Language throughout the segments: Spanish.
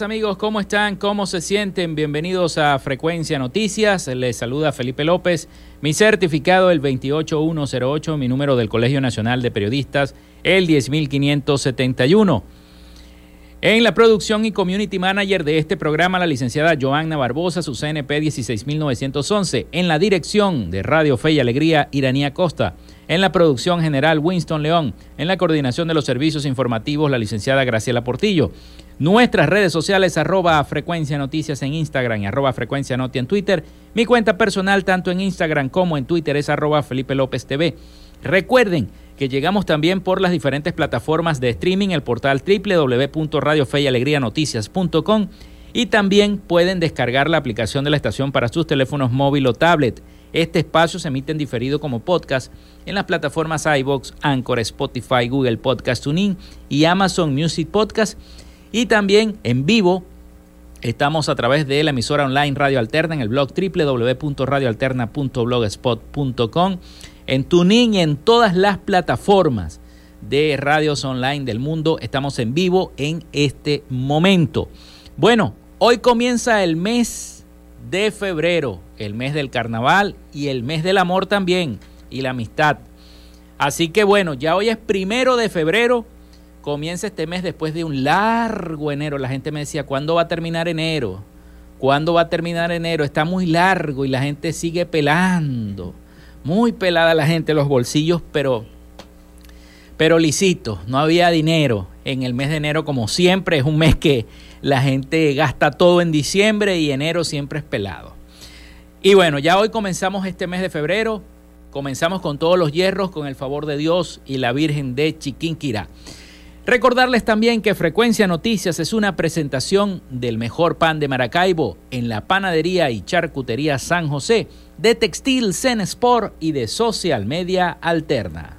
Amigos, ¿cómo están? ¿Cómo se sienten? Bienvenidos a Frecuencia Noticias. Les saluda Felipe López. Mi certificado el 28108, mi número del Colegio Nacional de Periodistas el 10571. En la producción y community manager de este programa, la licenciada Joanna Barbosa, su CNP 16911. En la dirección de Radio Fe y Alegría, Iranía Costa. En la producción general, Winston León. En la coordinación de los servicios informativos, la licenciada Graciela Portillo. Nuestras redes sociales, arroba frecuencia noticias en Instagram y arroba frecuencia noti en Twitter. Mi cuenta personal, tanto en Instagram como en Twitter, es arroba Felipe López TV. Recuerden que llegamos también por las diferentes plataformas de streaming, el portal www.radiofeyalegrianoticias.com y también pueden descargar la aplicación de la estación para sus teléfonos móvil o tablet. Este espacio se emite en diferido como podcast en las plataformas iBox, Anchor, Spotify, Google Podcast Tuning y Amazon Music Podcast y también en vivo estamos a través de la emisora online Radio Alterna en el blog www.radioalterna.blogspot.com, en TuneIn y en todas las plataformas de radios online del mundo. Estamos en vivo en este momento. Bueno, hoy comienza el mes de febrero, el mes del carnaval y el mes del amor también y la amistad. Así que bueno, ya hoy es primero de febrero comienza este mes después de un largo enero. La gente me decía, ¿cuándo va a terminar enero? ¿Cuándo va a terminar enero? Está muy largo y la gente sigue pelando. Muy pelada la gente, los bolsillos, pero, pero lisitos. No había dinero en el mes de enero como siempre. Es un mes que la gente gasta todo en diciembre y enero siempre es pelado. Y bueno, ya hoy comenzamos este mes de febrero. Comenzamos con todos los hierros, con el favor de Dios y la Virgen de Chiquinquirá. Recordarles también que Frecuencia Noticias es una presentación del mejor pan de Maracaibo en la panadería y charcutería San José, de Textil Zen Sport y de Social Media Alterna.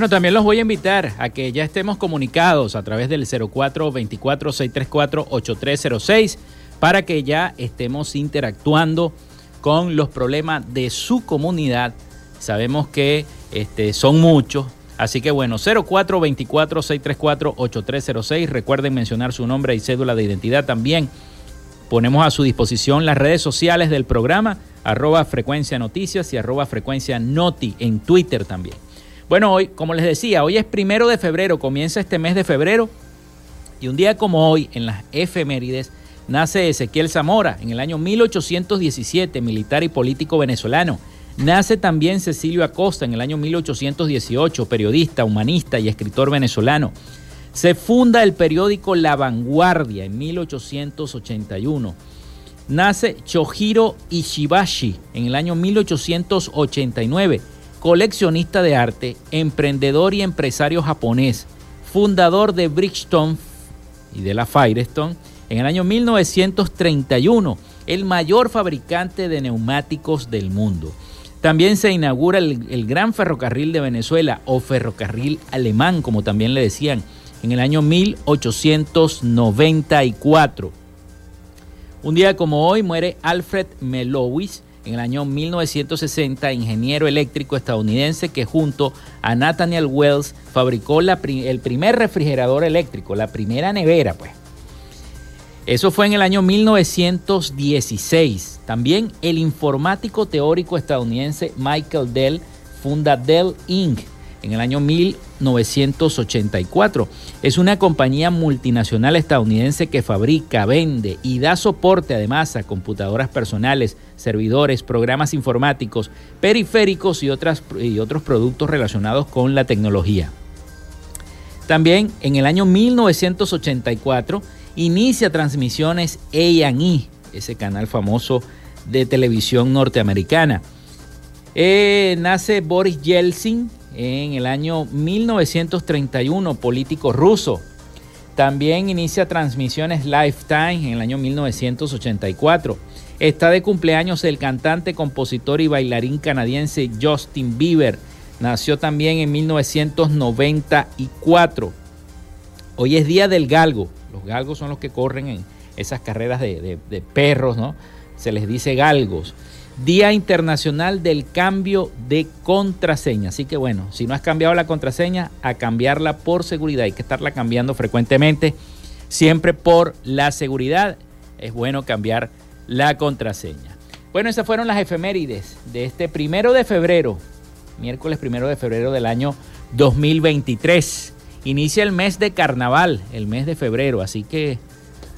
Bueno, también los voy a invitar a que ya estemos comunicados a través del 0424-634-8306 para que ya estemos interactuando con los problemas de su comunidad. Sabemos que este, son muchos. Así que bueno, 0424-634-8306. Recuerden mencionar su nombre y cédula de identidad también. Ponemos a su disposición las redes sociales del programa, arroba frecuencia noticias y arroba frecuencia noti en Twitter también. Bueno, hoy, como les decía, hoy es primero de febrero, comienza este mes de febrero. Y un día como hoy, en las efemérides, nace Ezequiel Zamora en el año 1817, militar y político venezolano. Nace también Cecilio Acosta en el año 1818, periodista, humanista y escritor venezolano. Se funda el periódico La Vanguardia en 1881. Nace Chojiro Ishibashi en el año 1889 coleccionista de arte, emprendedor y empresario japonés, fundador de Bridgestone y de la Firestone, en el año 1931, el mayor fabricante de neumáticos del mundo. También se inaugura el, el, Gran Ferrocarril de Venezuela o Ferrocarril Alemán, como también le decían, en el año 1894. Un día como hoy muere Alfred Melowis, en el año 1960, ingeniero eléctrico estadounidense que junto a Nathaniel Wells fabricó el primer refrigerador eléctrico, la primera nevera, pues. Eso fue en el año 1916. También el informático teórico estadounidense Michael Dell funda Dell Inc en el año 1984. Es una compañía multinacional estadounidense que fabrica, vende y da soporte además a computadoras personales, servidores, programas informáticos, periféricos y, y otros productos relacionados con la tecnología. También en el año 1984 inicia transmisiones A&E, ese canal famoso de televisión norteamericana. Eh, nace Boris Yeltsin en el año 1931, político ruso. También inicia transmisiones Lifetime en el año 1984. Está de cumpleaños el cantante, compositor y bailarín canadiense Justin Bieber. Nació también en 1994. Hoy es Día del Galgo. Los galgos son los que corren en esas carreras de, de perros, ¿no? Se les dice galgos. Día Internacional del Cambio de Contraseña. Así que bueno, si no has cambiado la contraseña, a cambiarla por seguridad. Hay que estarla cambiando frecuentemente. Siempre por la seguridad es bueno cambiar la contraseña. Bueno, esas fueron las efemérides de este primero de febrero, miércoles primero de febrero del año 2023. Inicia el mes de carnaval, el mes de febrero, así que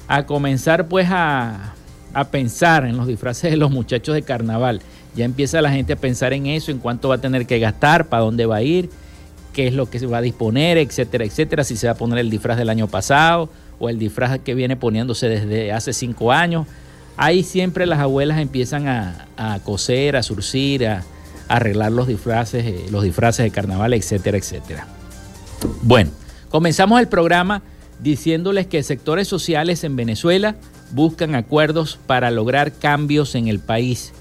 a comenzar pues a a pensar en los disfraces de los muchachos de carnaval. Ya empieza la gente a pensar en eso, en cuánto va a tener que gastar, para dónde va a ir, qué es lo que se va a disponer, etcétera, etcétera. Si se va a poner el disfraz del año pasado o el disfraz que viene poniéndose desde hace cinco años. Ahí siempre las abuelas empiezan a, coser, a surcir, a, a, arreglar los disfraces, eh, los disfraces de carnaval, etcétera, etcétera. Bueno, comenzamos el programa diciéndoles que sectores sociales en Venezuela buscan acuerdos para lograr cambios en el país.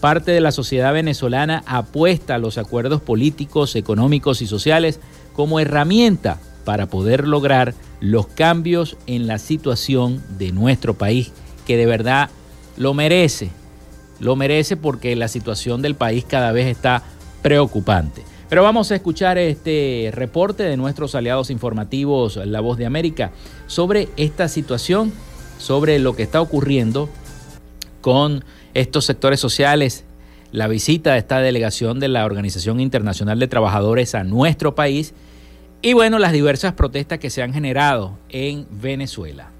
Parte de la sociedad venezolana apuesta a los acuerdos políticos, económicos y sociales como herramienta para poder lograr los cambios en la situación de nuestro país, que de verdad lo merece. Lo merece porque la situación del país cada vez está preocupante. Pero vamos a escuchar este reporte de nuestros aliados informativos La Voz de América sobre esta situación, sobre lo que está ocurriendo con estos sectores sociales, la visita de esta delegación de la Organización Internacional de Trabajadores a nuestro país y bueno, las diversas protestas que se han generado en Venezuela.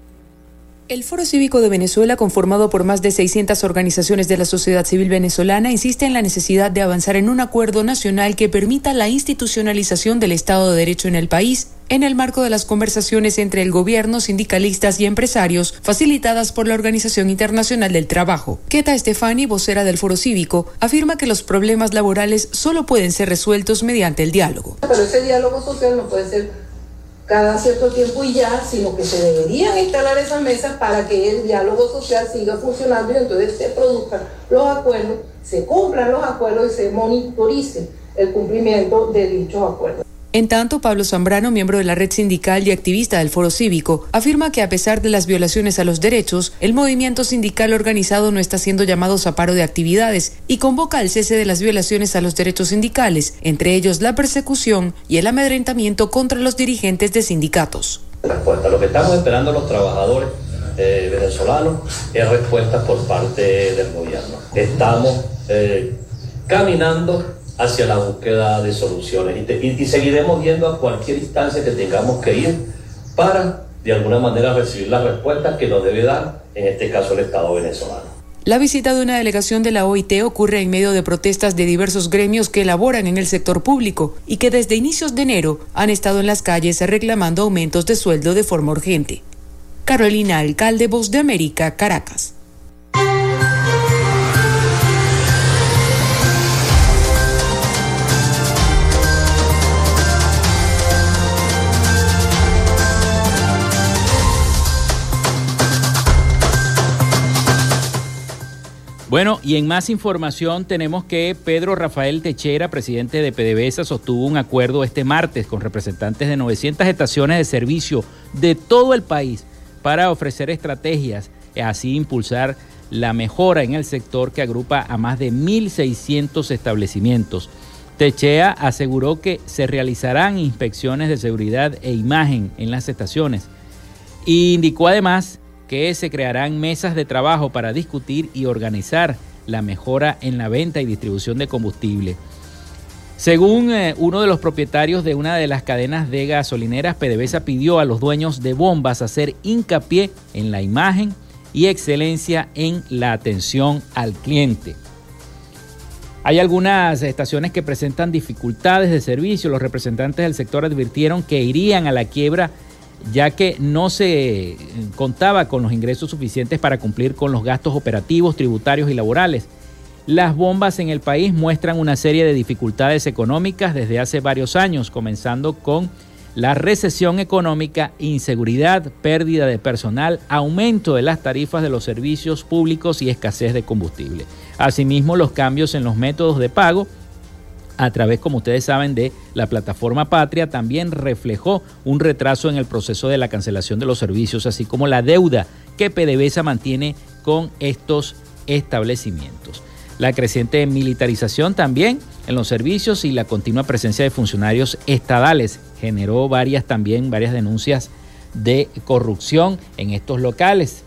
El Foro Cívico de Venezuela, conformado por más de 600 organizaciones de la sociedad civil venezolana, insiste en la necesidad de avanzar en un acuerdo nacional que permita la institucionalización del Estado de Derecho en el país, en el marco de las conversaciones entre el gobierno, sindicalistas y empresarios, facilitadas por la Organización Internacional del Trabajo. Keta Stefani, vocera del Foro Cívico, afirma que los problemas laborales solo pueden ser resueltos mediante el diálogo. Pero ese diálogo social no puede ser cada cierto tiempo y ya, sino que se deberían instalar esas mesas para que el diálogo social siga funcionando y entonces se produzcan los acuerdos, se cumplan los acuerdos y se monitorice el cumplimiento de dichos acuerdos. En tanto, Pablo Zambrano, miembro de la red sindical y activista del Foro Cívico, afirma que a pesar de las violaciones a los derechos, el movimiento sindical organizado no está siendo llamado a paro de actividades y convoca al cese de las violaciones a los derechos sindicales, entre ellos la persecución y el amedrentamiento contra los dirigentes de sindicatos. Lo que estamos esperando los trabajadores eh, venezolanos es respuesta por parte del gobierno. Estamos eh, caminando hacia la búsqueda de soluciones y, seguiremos yendo a cualquier instancia que tengamos que ir para de alguna manera recibir las respuestas que nos debe dar, en este caso, el Estado venezolano. La visita de una delegación de la OIT ocurre en medio de protestas de diversos gremios que elaboran en el sector público y que desde inicios de enero han estado en las calles reclamando aumentos de sueldo de forma urgente. Carolina Alcalde, Voz de América, Caracas. Bueno, y en más información tenemos que Pedro Rafael Techera, presidente de PDVSA, sostuvo un acuerdo este martes con representantes de 900 estaciones de servicio de todo el país para ofrecer estrategias y así impulsar la mejora en el sector que agrupa a más de 1.600 establecimientos. Techea aseguró que se realizarán inspecciones de seguridad e imagen en las estaciones e indicó además que se crearán mesas de trabajo para discutir y organizar la mejora en la venta y distribución de combustible. Según eh, uno de los propietarios de una de las cadenas de gasolineras, PDVSA pidió a los dueños de bombas hacer hincapié en la imagen y excelencia en la atención al cliente. Hay algunas estaciones que presentan dificultades de servicio. Los representantes del sector advirtieron que irían a la quiebra ya que no se contaba con los ingresos suficientes para cumplir con los gastos operativos, tributarios y laborales. Las bombas en el país muestran una serie de dificultades económicas desde hace varios años, comenzando con la recesión económica, inseguridad, pérdida de personal, aumento de las tarifas de los servicios públicos y escasez de combustible. Asimismo, los cambios en los métodos de pago a través, como ustedes saben, de la plataforma Patria, también reflejó un retraso en el proceso de la cancelación de los servicios, así como la deuda que PDVSA mantiene con estos establecimientos. La creciente militarización también en los servicios y la continua presencia de funcionarios estadales generó varias también varias denuncias de corrupción en estos locales.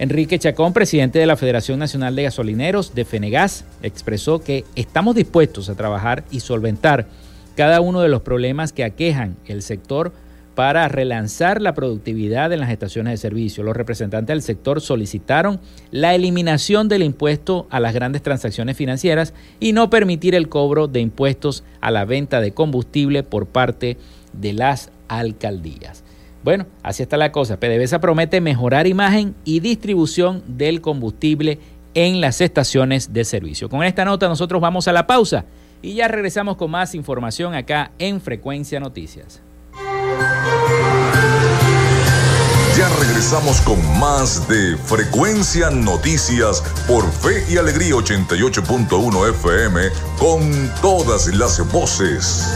Enrique Chacón, presidente de la Federación Nacional de Gasolineros de Fenegas, expresó que estamos dispuestos a trabajar y solventar cada uno de los problemas que aquejan el sector para relanzar la productividad en las estaciones de servicio. Los representantes del sector solicitaron la eliminación del impuesto a las grandes transacciones financieras y no permitir el cobro de impuestos a la venta de combustible por parte de las alcaldías. Bueno, así está la cosa. PDVSA promete mejorar imagen y distribución del combustible en las estaciones de servicio. Con esta nota nosotros vamos a la pausa y ya regresamos con más información acá en Frecuencia Noticias. Ya regresamos con más de Frecuencia Noticias por Fe y Alegría 88.1 FM con todas las voces.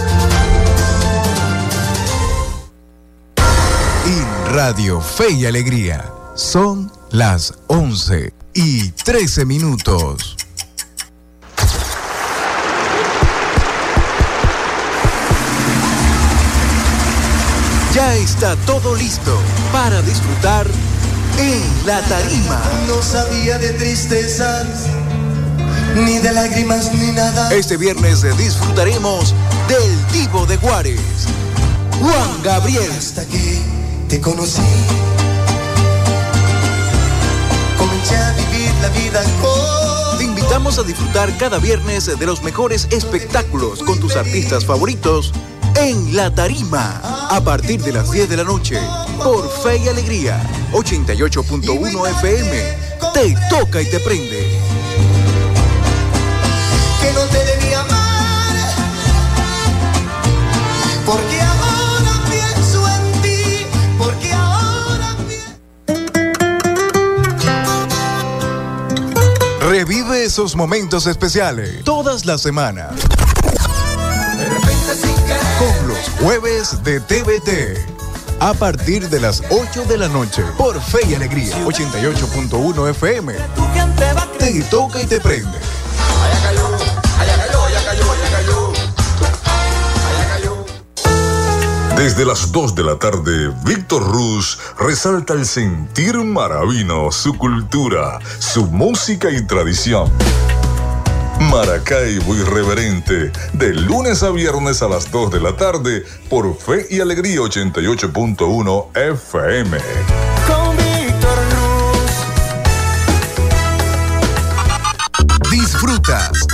Radio Fe y Alegría. Son las 11 y 13 minutos. Ya está todo listo para disfrutar en la tarima. No sabía de tristezas, ni de lágrimas, ni nada. Este viernes disfrutaremos del Divo de Juárez, Juan Gabriel. Hasta aquí te conocí, comencé a vivir la vida con... Te invitamos a disfrutar cada viernes de los mejores espectáculos con tus artistas favoritos en La Tarima, a partir de las 10 de la noche, por Fe y Alegría, 88.1 FM. Te toca y te prende. que no te debía amar. Porque Revive esos momentos especiales todas las semanas. Con los jueves de TVT. A partir de las 8 de la noche por Fe y Alegría 88.1 FM. Te toca y te prende. Desde las 2 de la tarde, Víctor Ruz resalta el sentir maravino, su cultura, su música y tradición. Maracaibo Irreverente, de lunes a viernes a las 2 de la tarde, por Fe y Alegría 88.1 FM. Con Víctor Disfrutas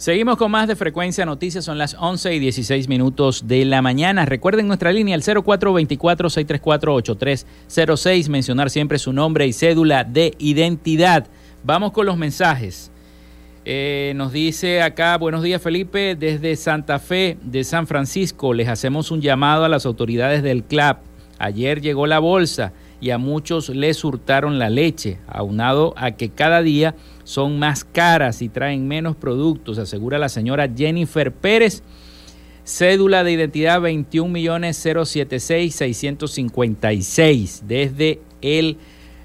Seguimos con más de Frecuencia Noticias, son las 11 y 16 minutos de la mañana. Recuerden nuestra línea, el 0424-634-8306, mencionar siempre su nombre y cédula de identidad. Vamos con los mensajes. Eh, nos dice acá, buenos días Felipe, desde Santa Fe de San Francisco, les hacemos un llamado a las autoridades del CLAP. Ayer llegó la bolsa y a muchos les hurtaron la leche, aunado a que cada día son más caras y traen menos productos, asegura la señora Jennifer Pérez. Cédula de identidad 21.076.656 desde el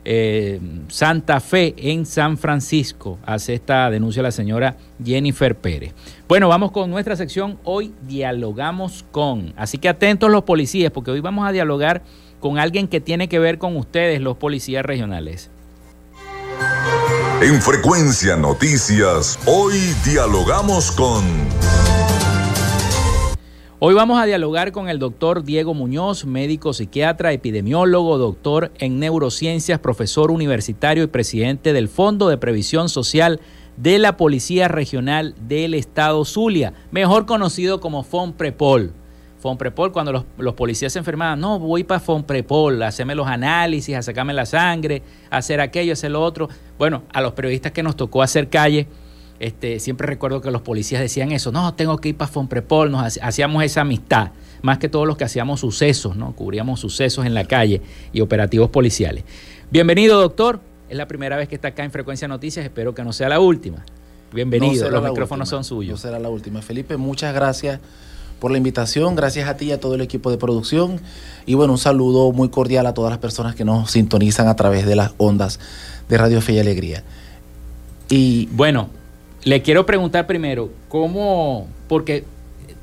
eh, Santa Fe en San Francisco. Hace esta denuncia la señora Jennifer Pérez. Bueno, vamos con nuestra sección. Hoy dialogamos con. Así que atentos los policías, porque hoy vamos a dialogar con alguien que tiene que ver con ustedes, los policías regionales. En Frecuencia Noticias, hoy dialogamos con... Hoy vamos a dialogar con el doctor Diego Muñoz, médico psiquiatra, epidemiólogo, doctor en neurociencias, profesor universitario y presidente del Fondo de Previsión Social de la Policía Regional del Estado Zulia, mejor conocido como FONPREPOL. FONPREPOL, cuando los, los policías se enfermaban, no, voy para FONPREPOL, a hacerme los análisis, a sacarme la sangre, a hacer aquello, a hacer lo otro. Bueno, a los periodistas que nos tocó hacer calle, este, siempre recuerdo que los policías decían eso, no, tengo que ir para FONPREPOL, nos hac- hacíamos esa amistad, más que todos los que hacíamos sucesos, ¿no? Cubríamos sucesos en la calle y operativos policiales. Bienvenido, doctor. Es la primera vez que está acá en Frecuencia Noticias, espero que no sea la última. Bienvenido, No los micrófonos última, son suyos. No será la última. Felipe, muchas gracias por la invitación. Gracias a ti y a todo el equipo de producción. Y bueno, un saludo muy cordial a todas las personas que nos sintonizan a través de las ondas de Radio Fe y Alegría. Y Bueno, le quiero preguntar primero, ¿cómo? Porque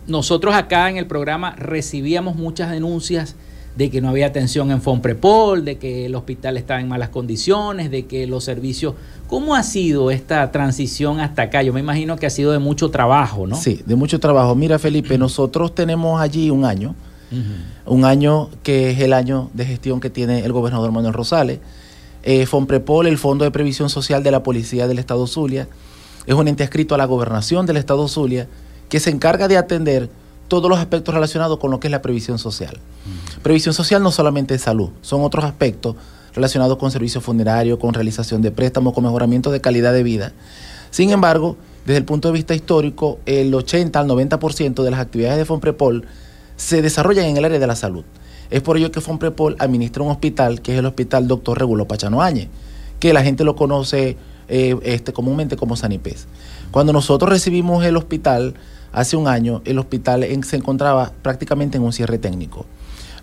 nosotros acá en el programa recibíamos muchas denuncias de que no había atención en Fonprepol, de que el hospital estaba en malas condiciones, de que los servicios... ¿Cómo ha sido esta transición hasta acá? Yo me imagino que ha sido de mucho trabajo, ¿no? sí, de mucho trabajo. Mira, Felipe, nosotros tenemos allí un año, un año que es el año de gestión que tiene el gobernador Manuel Rosales. Eh, Fonprepol, el Fondo de Previsión Social de la Policía del Estado Zulia, es un ente adscrito a la gobernación del Estado Zulia que se encarga de atender todos los aspectos relacionados con lo que es la previsión social. Previsión social no solamente es salud, son otros aspectos relacionados con servicios funerarios, con realización de préstamos, con mejoramiento de calidad de vida. Sin embargo, desde el punto de vista histórico, el 80 al 90% de las actividades de Fonprepol se desarrollan en el área de la salud. Es por ello que Fonprepol administra un hospital, que es el Hospital Doctor Regulo Pachano Áñez, que la gente lo conoce eh, este, comúnmente como Sanipés. Cuando nosotros recibimos el hospital, hace un año, el hospital se encontraba prácticamente en un cierre técnico.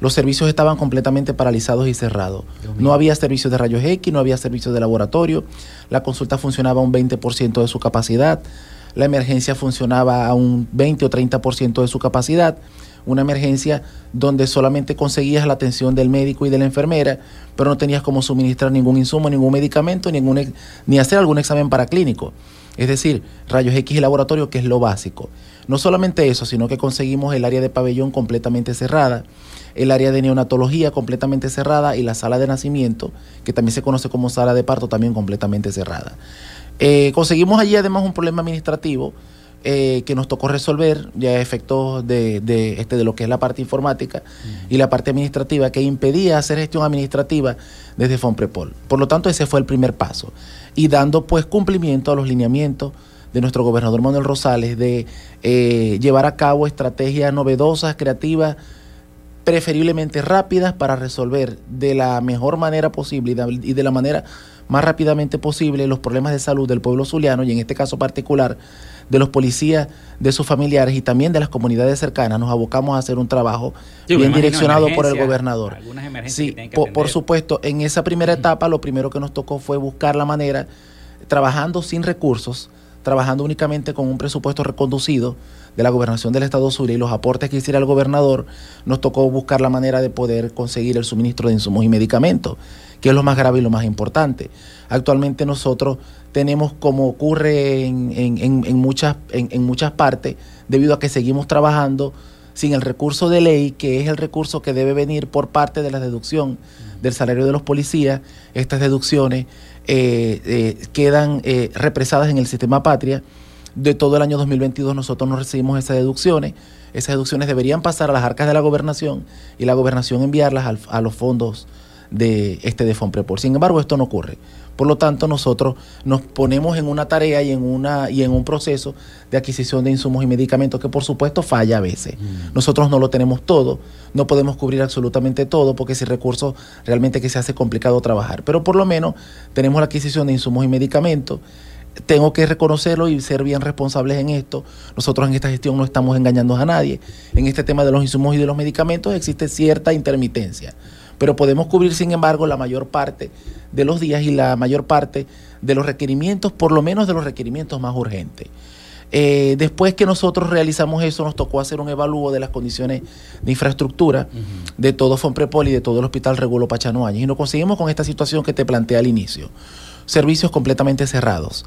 Los servicios estaban completamente paralizados y cerrados. No había servicios de rayos X, no había servicios de laboratorio, la consulta funcionaba a un 20% de su capacidad, la emergencia funcionaba a un 20 o 30% de su capacidad una emergencia donde solamente conseguías la atención del médico y de la enfermera, pero no tenías como suministrar ningún insumo, ningún medicamento, ningún, ni hacer algún examen paraclínico. Es decir, rayos X y laboratorio, que es lo básico. No solamente eso, sino que conseguimos el área de pabellón completamente cerrada, el área de neonatología completamente cerrada y la sala de nacimiento, que también se conoce como sala de parto, también completamente cerrada. Eh, conseguimos allí además un problema administrativo eh, que nos tocó resolver ya efectos de, de, este, de lo que es la parte informática y la parte administrativa que impedía hacer gestión administrativa desde Fonprepol. Por lo tanto, ese fue el primer paso. Y dando pues cumplimiento a los lineamientos de nuestro gobernador Manuel Rosales de eh, llevar a cabo estrategias novedosas, creativas, preferiblemente rápidas para resolver de la mejor manera posible y de la manera más rápidamente posible los problemas de salud del pueblo zuliano y en este caso particular de los policías, de sus familiares y también de las comunidades cercanas, nos abocamos a hacer un trabajo bien direccionado por el gobernador. Sí, por, supuesto, en esa primera etapa lo primero que nos tocó fue buscar la manera, trabajando sin recursos, trabajando únicamente con un presupuesto reconducido de la gobernación del Estado Zulia y los aportes que hiciera el gobernador, nos tocó buscar la manera de poder conseguir el suministro de insumos y medicamentos, que es lo más grave y lo más importante. Actualmente nosotros tenemos, como ocurre en, en, muchas, en, muchas partes, debido a que seguimos trabajando sin el recurso de ley, que es el recurso que debe venir por parte de la deducción del salario de los policías, estas deducciones quedan eh, represadas en el sistema patria. De todo el año 2022 nosotros no recibimos esas deducciones. Esas deducciones deberían pasar a las arcas de la gobernación y la gobernación enviarlas a los fondos de este de Fonprepor. Sin embargo, esto no ocurre. Por lo tanto, nosotros nos ponemos en una tarea y en, una, y en un proceso de adquisición de insumos y medicamentos que por supuesto falla a veces. Mm. Nosotros no lo tenemos todo, no podemos cubrir absolutamente todo porque ese recurso realmente que se hace complicado trabajar. Pero por lo menos tenemos la adquisición de insumos y medicamentos tengo que reconocerlo y ser bien responsables en esto. Nosotros en esta gestión no estamos engañando a nadie. En este tema de los insumos y de los medicamentos existe cierta intermitencia pero podemos cubrir, sin embargo, la mayor parte de los días y la mayor parte de los requerimientos, por lo menos de los requerimientos más urgentes. Eh, después que nosotros realizamos eso, nos tocó hacer un evalúo de las condiciones de infraestructura de todo Fonprepol y de todo el Hospital Regulo Pachano Áñez. Y nos conseguimos con esta situación que te planteé al inicio. Servicios completamente cerrados.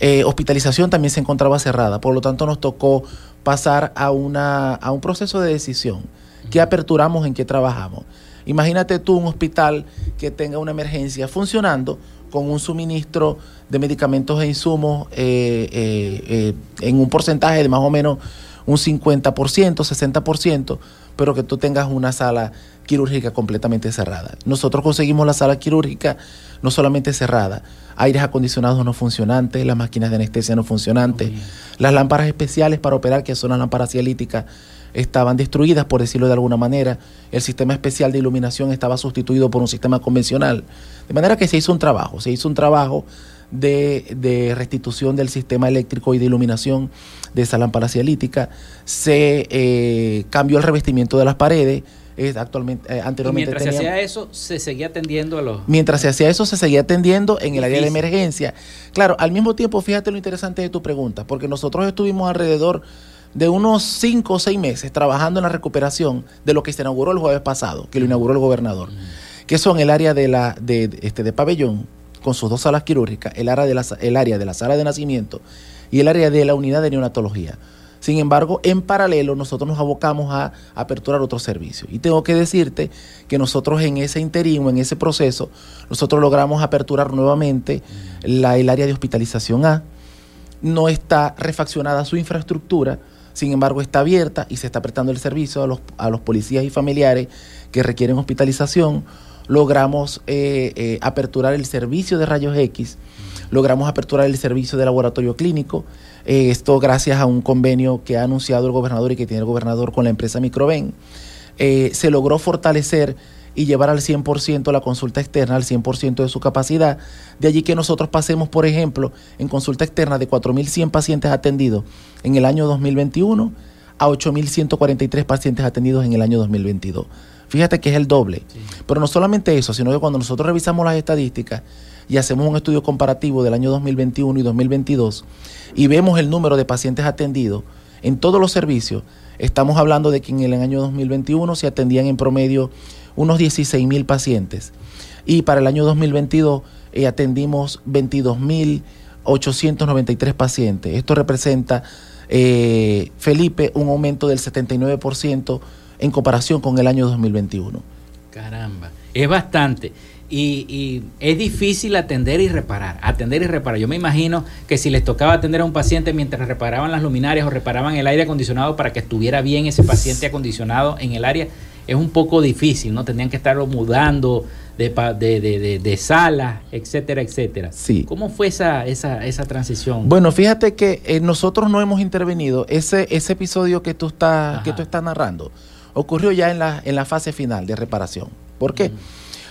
Eh, hospitalización también se encontraba cerrada, por lo tanto nos tocó pasar a, una, a un proceso de decisión. ¿Qué aperturamos? ¿En qué trabajamos? Imagínate tú un hospital que tenga una emergencia funcionando con un suministro de medicamentos e insumos eh, eh, eh, en un porcentaje de más o menos un 50%, 60%, pero que tú tengas una sala quirúrgica completamente cerrada. Nosotros conseguimos la sala quirúrgica no solamente cerrada, aires acondicionados no funcionantes, las máquinas de anestesia no funcionantes, las lámparas especiales para operar, que son las lámparas cialíticas, estaban destruidas, por decirlo de alguna manera. El sistema especial de iluminación estaba sustituido por un sistema convencional. De manera que se hizo un trabajo, se hizo un trabajo de, restitución del sistema eléctrico y de iluminación de esa lámpara cialítica. Se eh, cambió el revestimiento de las paredes. actualmente, eh, anteriormente mientras se hacía eso, se seguía atendiendo a los... Mientras se hacía eso, se seguía atendiendo en el área de emergencia. Claro, al mismo tiempo, fíjate lo interesante de tu pregunta, porque nosotros estuvimos alrededor de unos cinco o seis meses trabajando en la recuperación de lo que se inauguró el jueves pasado, que lo inauguró el gobernador, que son el área de, la, de, este, de pabellón, con sus dos salas quirúrgicas, el área, de la, el área de la sala de nacimiento y el área de la unidad de neonatología. Sin embargo, en paralelo nosotros nos abocamos a aperturar otros servicios. Y tengo que decirte que nosotros en ese interín, en ese proceso, nosotros logramos aperturar nuevamente la, el área de hospitalización A. No está refaccionada su infraestructura, sin embargo, está abierta y se está prestando el servicio a los, a los policías y familiares que requieren hospitalización. logramos eh, eh, aperturar el servicio de rayos X, logramos aperturar el servicio de laboratorio clínico, eh, esto gracias a un convenio que ha anunciado el gobernador y que tiene el gobernador con la empresa Microven. se logró fortalecer y llevar al 100% la consulta externa, al 100% de su capacidad. De allí que nosotros pasemos, por ejemplo, en consulta externa de 4.100 pacientes atendidos en el año 2021 a 8.143 pacientes atendidos en el año 2022. Fíjate que es el doble. Pero no solamente eso, sino que cuando nosotros revisamos las estadísticas y hacemos un estudio comparativo del año 2021 y 2022 y vemos el número de pacientes atendidos en todos los servicios, estamos hablando de que en el año 2021 se atendían en promedio unos 16 mil pacientes. Y para el año 2022 eh, atendimos 22 mil 893 pacientes. Esto representa, eh, Felipe, un aumento del 79% en comparación con el año 2021. Caramba, es bastante. Y, y, es difícil atender y reparar, atender y reparar. Yo me imagino que si les tocaba atender a un paciente mientras reparaban las luminarias o reparaban el aire acondicionado para que estuviera bien ese paciente acondicionado en el área, es un poco difícil, ¿no? Tendrían que estarlo mudando de, de, de, de salas, etcétera, etcétera. Sí. ¿Cómo fue esa, esa, esa transición? Bueno, fíjate que eh, nosotros no hemos intervenido. Ese, ese episodio que tú, estás, que tú estás narrando ocurrió ya en la, en la fase final de reparación. ¿Por qué?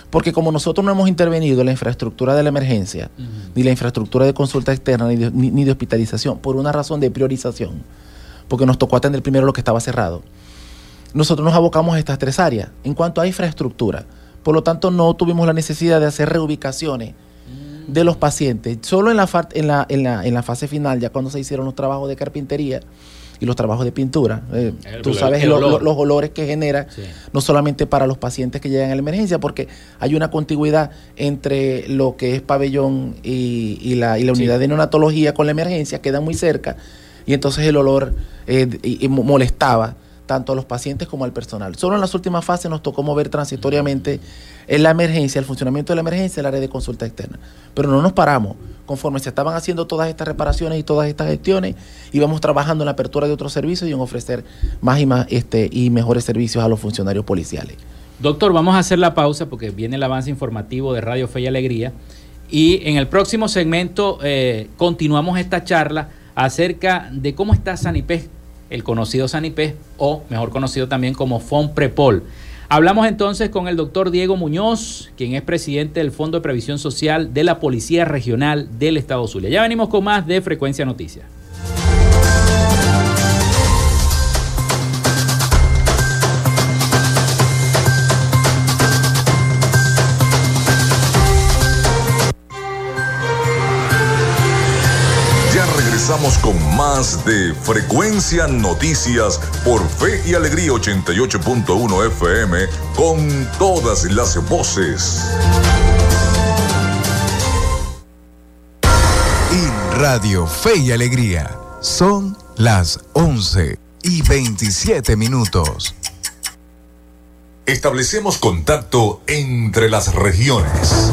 Porque como nosotros no hemos intervenido en la infraestructura de la emergencia, ni la infraestructura de consulta externa, ni de, ni de hospitalización, por una razón de priorización, porque nos tocó atender primero lo que estaba cerrado nosotros nos abocamos a estas tres áreas. En cuanto a infraestructura, por lo tanto no tuvimos la necesidad de hacer reubicaciones de los pacientes. Solo en la, en la, en la, en la fase final, ya cuando se hicieron los trabajos de carpintería y los trabajos de pintura, eh, tú sabes los olores que genera, no solamente para los pacientes que llegan a la emergencia, porque hay una contigüidad entre lo que es pabellón y, la, y la unidad de neonatología con la emergencia, queda muy cerca, y entonces el olor eh, molestaba tanto a los pacientes como al personal. Solo en las últimas fases nos tocó mover transitoriamente en la emergencia, el funcionamiento de la emergencia, el área de consulta externa. Pero no nos paramos. Conforme se estaban haciendo todas estas reparaciones y todas estas gestiones, íbamos trabajando en la apertura de otros servicios y en ofrecer más y más este, y mejores servicios a los funcionarios policiales. Doctor, vamos a hacer la pausa porque viene el avance informativo de Radio Fe y Alegría. Y en el próximo segmento eh, continuamos esta charla acerca de cómo está Sanipés el conocido Sanipés o mejor conocido también como FONPREPOL. Hablamos entonces con el doctor Diego Muñoz, quien es presidente del Fondo de Previsión Social de la Policía Regional del Estado Zulia. Ya venimos con más de Frecuencia Noticias. Con más de Frecuencia Noticias por Fe y Alegría 88.1 FM con todas las voces. Y Radio Fe y Alegría son las 11 y 27 minutos. Establecemos contacto entre las regiones.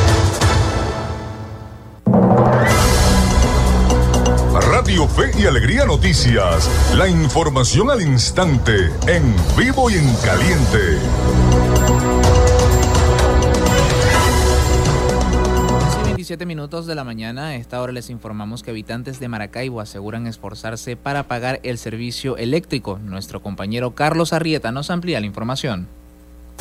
Fe y Alegría Noticias, la información al instante, en vivo y en caliente. 27 minutos de la mañana, a esta hora les informamos que habitantes de Maracaibo aseguran esforzarse para pagar el servicio eléctrico. Nuestro compañero Carlos Arrieta nos amplía la información.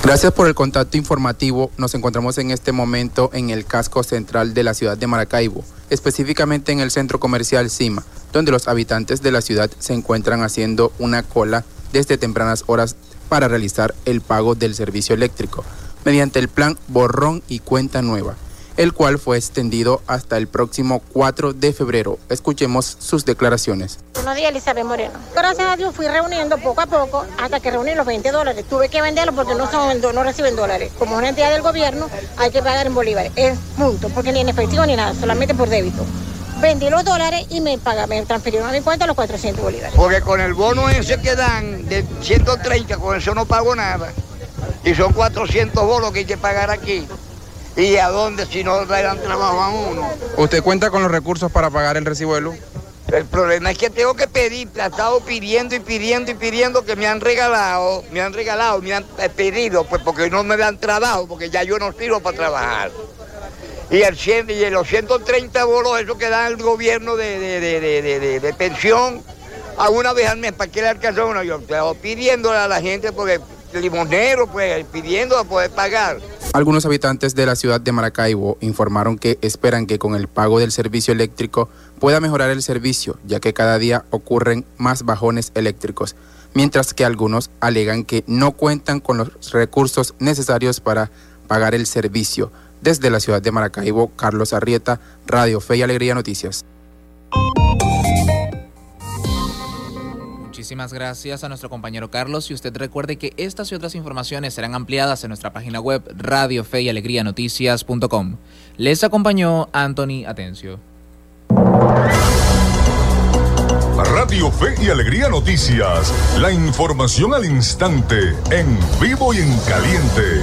Gracias por el contacto informativo. Nos encontramos en este momento en el casco central de la ciudad de Maracaibo, específicamente en el centro comercial Cima, donde los habitantes de la ciudad se encuentran haciendo una cola desde tempranas horas para realizar el pago del servicio eléctrico, mediante el plan borrón y cuenta nueva el cual fue extendido hasta el próximo 4 de febrero. Escuchemos sus declaraciones. Buenos días, Elizabeth Moreno. Gracias a Dios fui reuniendo poco a poco hasta que reuní los 20 dólares. Tuve que venderlos porque no, son, no reciben dólares. Como una entidad del gobierno hay que pagar en bolívares. Es punto, porque ni en efectivo ni nada, solamente por débito vendí los dólares y me, paga, me transfirieron a mi cuenta los 400 bolívares. Porque con el bono ese que dan de 130, con eso no pago nada. Y son 400 bolos que hay que pagar aquí. ¿Y a dónde si no dan trabajo a uno? ¿Usted cuenta con los recursos para pagar el recibo de luz? El problema es que tengo que pedir, he estado pidiendo y pidiendo y pidiendo que me han regalado, me han regalado, me han pedido, pues porque no me dan trabajo, porque ya yo no sirvo para trabajar. Y, el 100, y los 130 bolos, eso que da el gobierno de, pensión, a una vez al mes, ¿para qué le alcanza uno? Yo estoy pidiéndole a la gente, porque limonero, pues, pidiendo a poder pagar. Algunos habitantes de la ciudad de Maracaibo informaron que esperan que con el pago del servicio eléctrico pueda mejorar el servicio, ya que cada día ocurren más bajones eléctricos, mientras que algunos alegan que no cuentan con los recursos necesarios para pagar el servicio. Desde la ciudad de Maracaibo, Carlos Arrieta, Radio Fe y Alegría Noticias. Muchísimas gracias a nuestro compañero Carlos y usted recuerde que estas y otras informaciones serán ampliadas en nuestra página web radio y alegría. Les acompañó Anthony Atencio. Radio Fe y Alegría Noticias, la información al instante, en vivo y en caliente.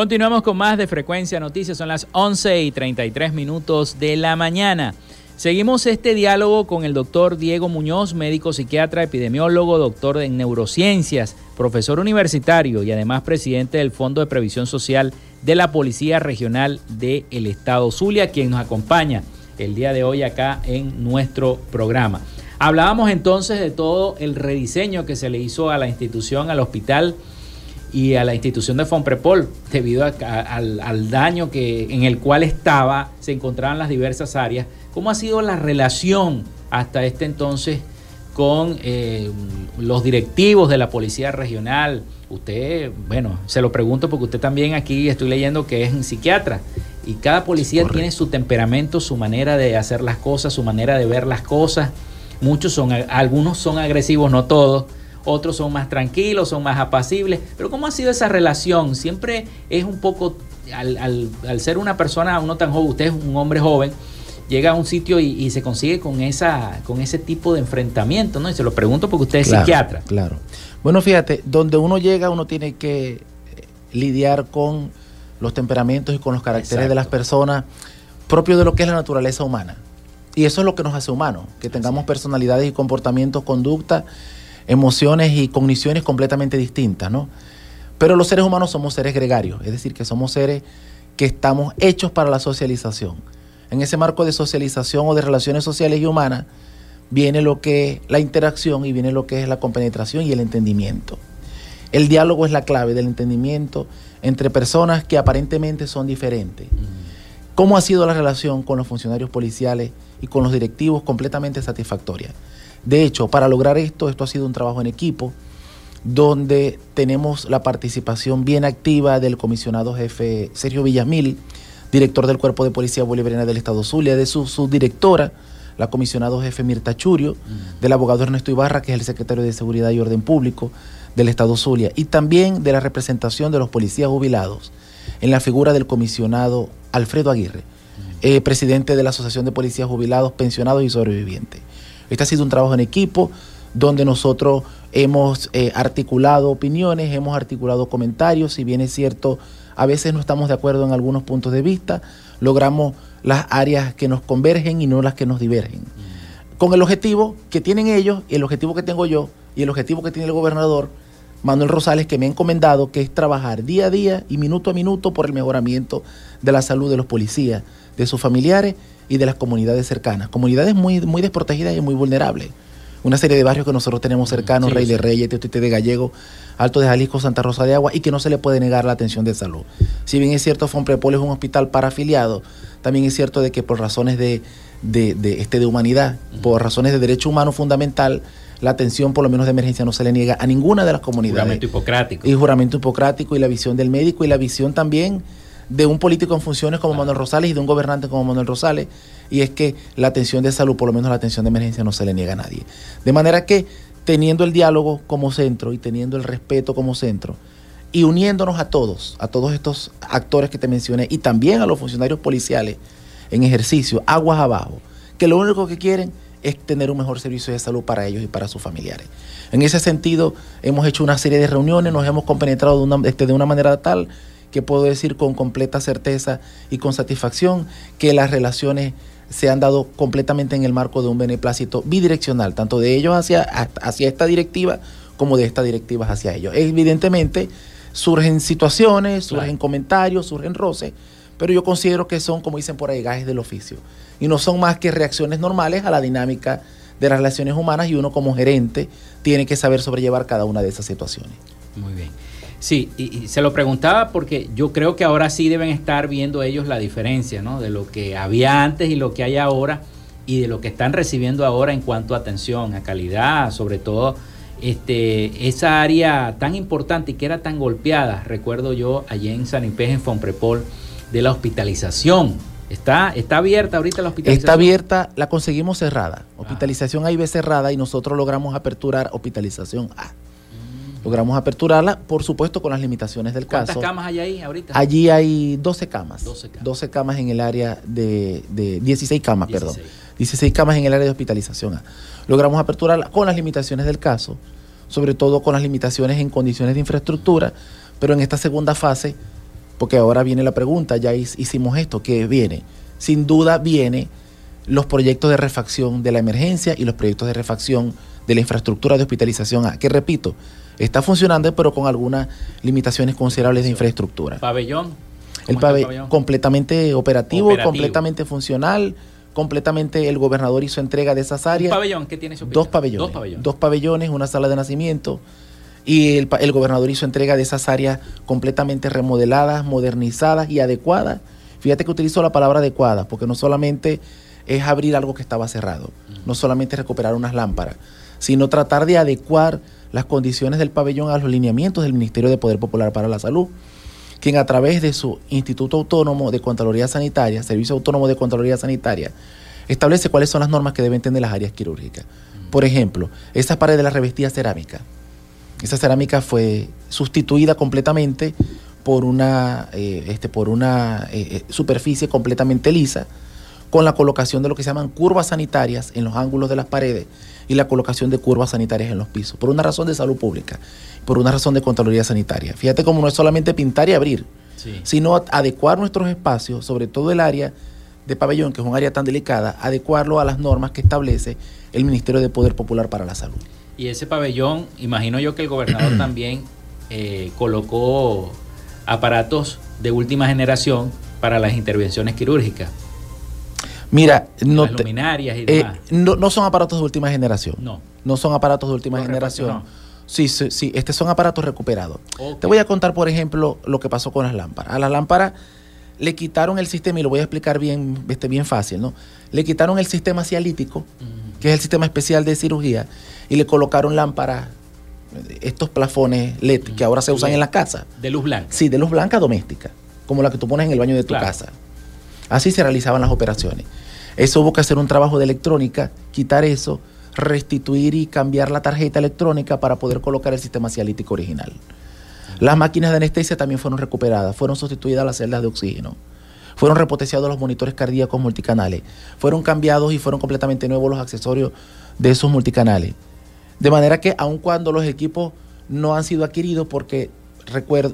Continuamos con más de Frecuencia Noticias, son las 11 y 33 minutos de la mañana. Seguimos este diálogo con el doctor Diego Muñoz, médico psiquiatra, epidemiólogo, doctor en neurociencias, profesor universitario y además presidente del Fondo de Previsión Social de la Policía Regional del Estado Zulia, quien nos acompaña el día de hoy acá en nuestro programa. Hablábamos entonces de todo el rediseño que se le hizo a la institución, al hospital y a la institución de Fonprepol debido al, al, daño que, en el cual estaba, se encontraban las diversas áreas ¿Cómo ha sido la relación hasta este entonces con eh, los directivos de la Policía Regional? Usted, bueno, se lo pregunto porque usted también aquí estoy leyendo que es un psiquiatra y cada policía tiene su temperamento, su manera de hacer las cosas, su manera de ver las cosas. Muchos son, algunos son agresivos, no todos. Otros son más tranquilos, son más apacibles. Pero ¿cómo ha sido esa relación? Siempre es un poco, al, al ser una persona, uno tan joven, usted es un hombre joven, llega a un sitio y, se consigue con, esa, con ese tipo de enfrentamiento, ¿no? Y se lo pregunto porque usted es psiquiatra. Claro. Bueno, fíjate, donde uno llega uno tiene que lidiar con los temperamentos y con los caracteres de las personas propios de lo que es la naturaleza humana. Y eso es lo que nos hace humanos, que tengamos personalidades y comportamientos, conductas, emociones y cogniciones completamente distintas, ¿no? Pero los seres humanos somos seres gregarios, es decir, que somos seres que estamos hechos para la socialización en ese marco de socialización o de relaciones sociales y humanas, viene lo que es la interacción y viene lo que es la compenetración y el entendimiento. El diálogo es la clave del entendimiento entre personas que aparentemente son diferentes. ¿Cómo ha sido la relación con los funcionarios policiales y con los directivos? Completamente satisfactoria. De hecho, para lograr esto, esto ha sido un trabajo en equipo, donde tenemos la participación bien activa del comisionado jefe Sergio Villamil, director del Cuerpo de Policía Bolivariana del Estado Zulia, de su subdirectora, la comisionado jefe Mirta Churio, mm. del abogado Ernesto Ibarra, que es el secretario de Seguridad y Orden Público del Estado Zulia, y también de la representación de los policías jubilados en la figura del comisionado Alfredo Aguirre, mm. eh, presidente de la Asociación de Policías Jubilados, Pensionados y Sobrevivientes. Este ha sido un trabajo en equipo donde nosotros hemos eh, articulado opiniones, hemos articulado comentarios, si bien es cierto, a veces no estamos de acuerdo en algunos puntos de vista, logramos las áreas que nos convergen y no las que nos divergen. Con el objetivo que tienen ellos, y el objetivo que tengo yo, y el objetivo que tiene el gobernador Manuel Rosales, que me ha encomendado, que es trabajar día a día y minuto a minuto por el mejoramiento de la salud de los policías, de sus familiares y de las comunidades cercanas. Comunidades muy, muy desprotegidas y muy vulnerables una serie de barrios que nosotros tenemos cercanos, Rey de Reyes, Teotite de Gallego, Alto de Jalisco, Santa Rosa de Agua, y que no se le puede negar la atención de salud. Si bien es cierto, Fonprepol es un hospital para afiliados, también es cierto de que por razones de, este, de humanidad, por razones de derecho humano fundamental, la atención por lo menos de emergencia no se le niega a ninguna de las comunidades. Juramento hipocrático. Y juramento hipocrático y la visión del médico y la visión también de un político en funciones como Manuel Rosales y de un gobernante como Manuel Rosales, y es que la atención de salud, por lo menos la atención de emergencia, no se le niega a nadie. De manera que teniendo el diálogo como centro y teniendo el respeto como centro, y uniéndonos a todos, a todos estos actores que te mencioné, y también a los funcionarios policiales en ejercicio, aguas abajo, que lo único que quieren es tener un mejor servicio de salud para ellos y para sus familiares. En ese sentido, hemos hecho una serie de reuniones, nos hemos compenetrado de una, este, de una manera tal que puedo decir con completa certeza y con satisfacción que las relaciones se han dado completamente en el marco de un beneplácito bidireccional, tanto de ellos hacia, hacia esta directiva como de esta directiva hacia ellos. Evidentemente surgen situaciones, surgen comentarios, surgen roces, pero yo considero que son, como dicen por ahí, gajes del oficio. Y no son más que reacciones normales a la dinámica de las relaciones humanas y uno como gerente tiene que saber sobrellevar cada una de esas situaciones. Muy bien. Sí, y, se lo preguntaba porque yo creo que ahora sí deben estar viendo ellos la diferencia, ¿no? De lo que había antes y lo que hay ahora y de lo que están recibiendo ahora en cuanto a atención, a calidad, sobre todo este, esa área tan importante y que era tan golpeada, recuerdo yo allí en San Ipez, en Fonprepol, de la hospitalización. Está, está abierta ahorita la hospitalización. Está abierta, la conseguimos cerrada. Hospitalización A y B cerrada y nosotros logramos aperturar hospitalización A. Logramos aperturarla, por supuesto, con las limitaciones del caso. ¿Cuántas camas hay ahí ahorita? Allí hay 12 camas. 12 camas. en el área de, 16 camas, perdón. 16 camas en el área de hospitalización. Logramos aperturarla con las limitaciones del caso, sobre todo con las limitaciones en condiciones de infraestructura, pero en esta segunda fase, porque ahora viene la pregunta, ya hicimos esto, ¿qué viene? Sin duda viene los proyectos de refacción de la emergencia y los proyectos de refacción de la infraestructura de hospitalización A, que repito, está funcionando pero con algunas limitaciones considerables de infraestructura. Pabellón. El, ¿Cómo está pabe- pabellón? completamente operativo, Operativo. completamente funcional, completamente el gobernador hizo entrega de esas ¿Un áreas. pabellón? ¿Qué tiene su Dos pabellones. Dos pabellones. Dos pabellones, una sala de nacimiento. Y el, el gobernador hizo entrega de esas áreas completamente remodeladas, modernizadas y adecuadas. Fíjate que utilizo la palabra adecuada, porque no solamente es abrir algo que estaba cerrado, no solamente recuperar unas lámparas, sino tratar de adecuar las condiciones del pabellón a los lineamientos del Ministerio de Poder Popular para la Salud, quien a través de su Instituto Autónomo de Contraloría Sanitaria, Servicio Autónomo de Contraloría Sanitaria, establece cuáles son las normas que deben tener las áreas quirúrgicas. Por ejemplo, esa pared de la revestida cerámica. Esa cerámica fue sustituida completamente por una, eh, este, por una eh, eh, superficie completamente lisa, con la colocación de lo que se llaman curvas sanitarias en los ángulos de las paredes y la colocación de curvas sanitarias en los pisos, por una razón de salud pública, por una razón de Contraloría Sanitaria. Fíjate cómo no es solamente pintar y abrir, Sí. sino adecuar nuestros espacios, sobre todo el área de pabellón, que es un área tan delicada, adecuarlo a las normas que establece el Ministerio de Poder Popular para la Salud. Y ese pabellón, imagino yo que el gobernador también eh, colocó aparatos de última generación para las intervenciones quirúrgicas. Mira, no, las te- luminarias y eh, no, no son aparatos de última generación. No. No son aparatos de última Los generación. Sí, sí, sí, estos son aparatos recuperados. Te voy a contar, por ejemplo, lo que pasó con las lámparas. A las lámparas le quitaron el sistema, y lo voy a explicar bien, este, bien fácil, ¿no? Le quitaron el sistema cialítico, que es el sistema especial de cirugía, y le colocaron lámparas, estos plafones LED que ahora se usan en la casa. De luz blanca. Sí, de luz blanca doméstica, como la que tú pones en el baño de tu Claro. casa. Así se realizaban las operaciones. Eso hubo que hacer un trabajo de electrónica, quitar eso, restituir y cambiar la tarjeta electrónica para poder colocar el sistema cialítico original. Las máquinas de anestesia también fueron recuperadas, fueron sustituidas las celdas de oxígeno, fueron repotenciados los monitores cardíacos multicanales, fueron cambiados y fueron completamente nuevos los accesorios de esos multicanales. De manera que aun cuando los equipos no han sido adquiridos, porque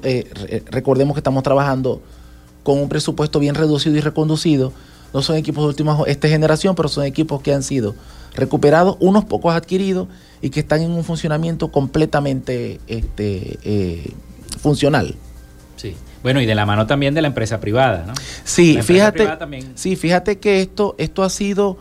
eh, re- recordemos que estamos trabajando con un presupuesto bien reducido y reconducido, no son equipos de última esta generación, pero son equipos que han sido recuperados, unos pocos adquiridos y que están en un funcionamiento completamente este, eh, funcional. Sí. Bueno, y de la mano también de la empresa privada, ¿no? Sí, fíjate, sí, fíjate que esto, esto ha sido,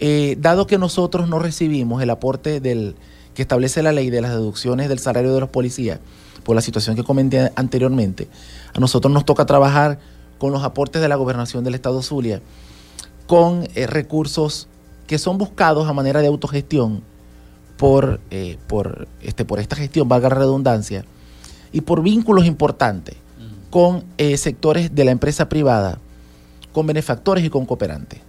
eh, dado que nosotros no recibimos el aporte del que establece la ley de las deducciones del salario de los policías, por la situación que comenté anteriormente, a nosotros nos toca trabajar con los aportes de la gobernación del Estado Zulia, con eh, recursos que son buscados a manera de autogestión por, eh, por, este, por esta gestión, valga la redundancia, y por vínculos importantes con eh, sectores de la empresa privada, con benefactores y con cooperantes.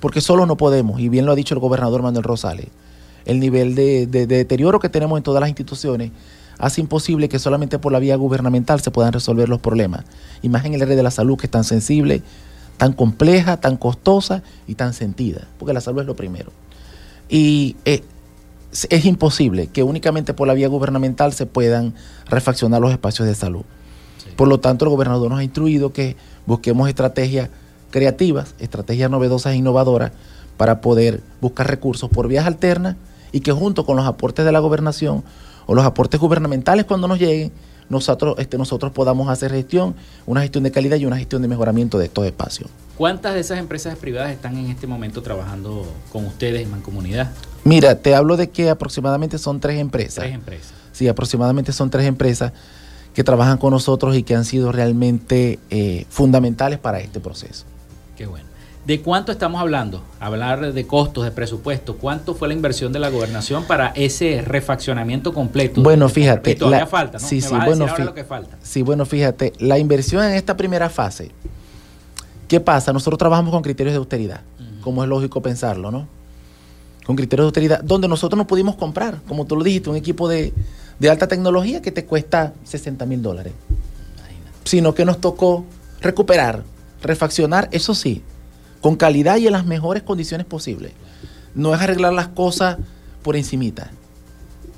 Porque solo no podemos, y bien lo ha dicho el gobernador Manuel Rosales, el nivel de, de- de deterioro que tenemos en todas las instituciones hace imposible que solamente por la vía gubernamental se puedan resolver los problemas. Y más en el área de la salud que es tan sensible, tan compleja, tan costosa y tan sentida, porque la salud es lo primero. Y eh, es- es imposible que únicamente por la vía gubernamental se puedan refaccionar los espacios de salud. Por lo tanto, el gobernador nos ha instruido que busquemos estrategias creativas, estrategias novedosas e innovadoras para poder buscar recursos por vías alternas y que junto con los aportes de la gobernación o los aportes gubernamentales cuando nos lleguen, nosotros, este, nosotros podamos hacer gestión, una gestión de calidad y una gestión de mejoramiento de estos espacios. ¿Cuántas de esas empresas privadas están en este momento trabajando con ustedes en Mancomunidad? Mira, te hablo de que aproximadamente son tres empresas. Tres empresas. Sí, aproximadamente son tres empresas que trabajan con nosotros y que han sido realmente eh, fundamentales para este proceso. Qué bueno. ¿De cuánto estamos hablando? Hablar de costos, de presupuesto. ¿Cuánto fue la inversión de la gobernación para ese refaccionamiento completo? Bueno, fíjate. Todavía la- falta, ¿no? Sí, sí, bueno, decir ahora fí- lo que falta. sí, bueno, fíjate, la inversión en esta primera fase, ¿qué pasa? Nosotros trabajamos con criterios de austeridad, como es lógico pensarlo, ¿no? Con criterios de austeridad, donde nosotros no pudimos comprar, como tú lo dijiste, un equipo de, de alta tecnología que te cuesta 60 mil dólares. Sino que nos tocó recuperar, refaccionar, eso sí, con calidad y en las mejores condiciones posibles. No es arreglar las cosas por encimita.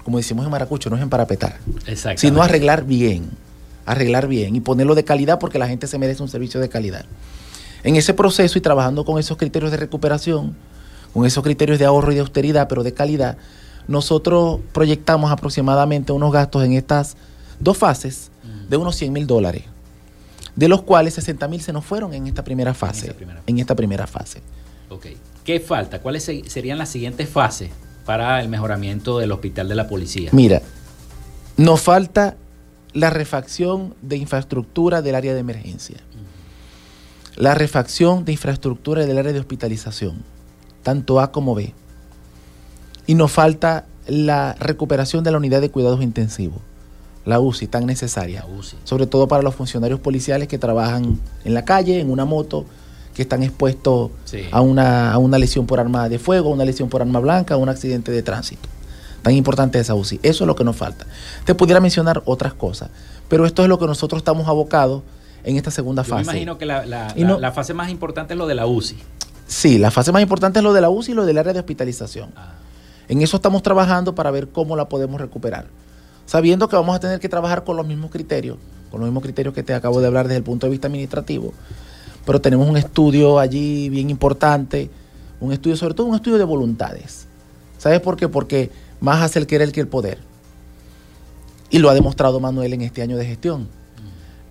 Como decimos en Maracucho, no es emparapetar. Sino arreglar bien. Arreglar bien y ponerlo de calidad porque la gente se merece un servicio de calidad. En ese proceso y trabajando con esos criterios de recuperación, con esos criterios de ahorro y de austeridad, pero de calidad, nosotros proyectamos aproximadamente unos gastos en estas dos fases de unos 100 mil dólares, de los cuales 60 mil se nos fueron en esta primera fase. En esta primera, fase. Ok. ¿Qué falta? ¿Cuáles serían las siguientes fases para el mejoramiento del hospital de la policía? Mira, nos falta la refacción de infraestructura del área de emergencia, la refacción de infraestructura del área de hospitalización, tanto A como B. Y nos falta la recuperación de la unidad de cuidados intensivos, la UCI tan necesaria, sobre todo para los funcionarios policiales que trabajan en la calle, en una moto, que están expuestos a, una, a una lesión por arma de fuego, una lesión por arma blanca, un accidente de tránsito. Tan importante esa UCI. Eso es lo que nos falta. Te pudiera mencionar otras cosas, pero esto es lo que nosotros estamos abocados en esta segunda fase. Me imagino que la, la, fase más importante es lo de la UCI. Sí, la fase más importante es lo de la UCI y lo del área de hospitalización. Ah. En eso estamos trabajando para ver cómo la podemos recuperar. Sabiendo que vamos a tener que trabajar con los mismos criterios, con los mismos criterios que te acabo de hablar desde el punto de vista administrativo, pero tenemos un estudio allí bien importante, un estudio, sobre todo un estudio de voluntades. ¿Sabes por qué? Porque más hace el querer que el poder. Y lo ha demostrado Manuel en este año de gestión.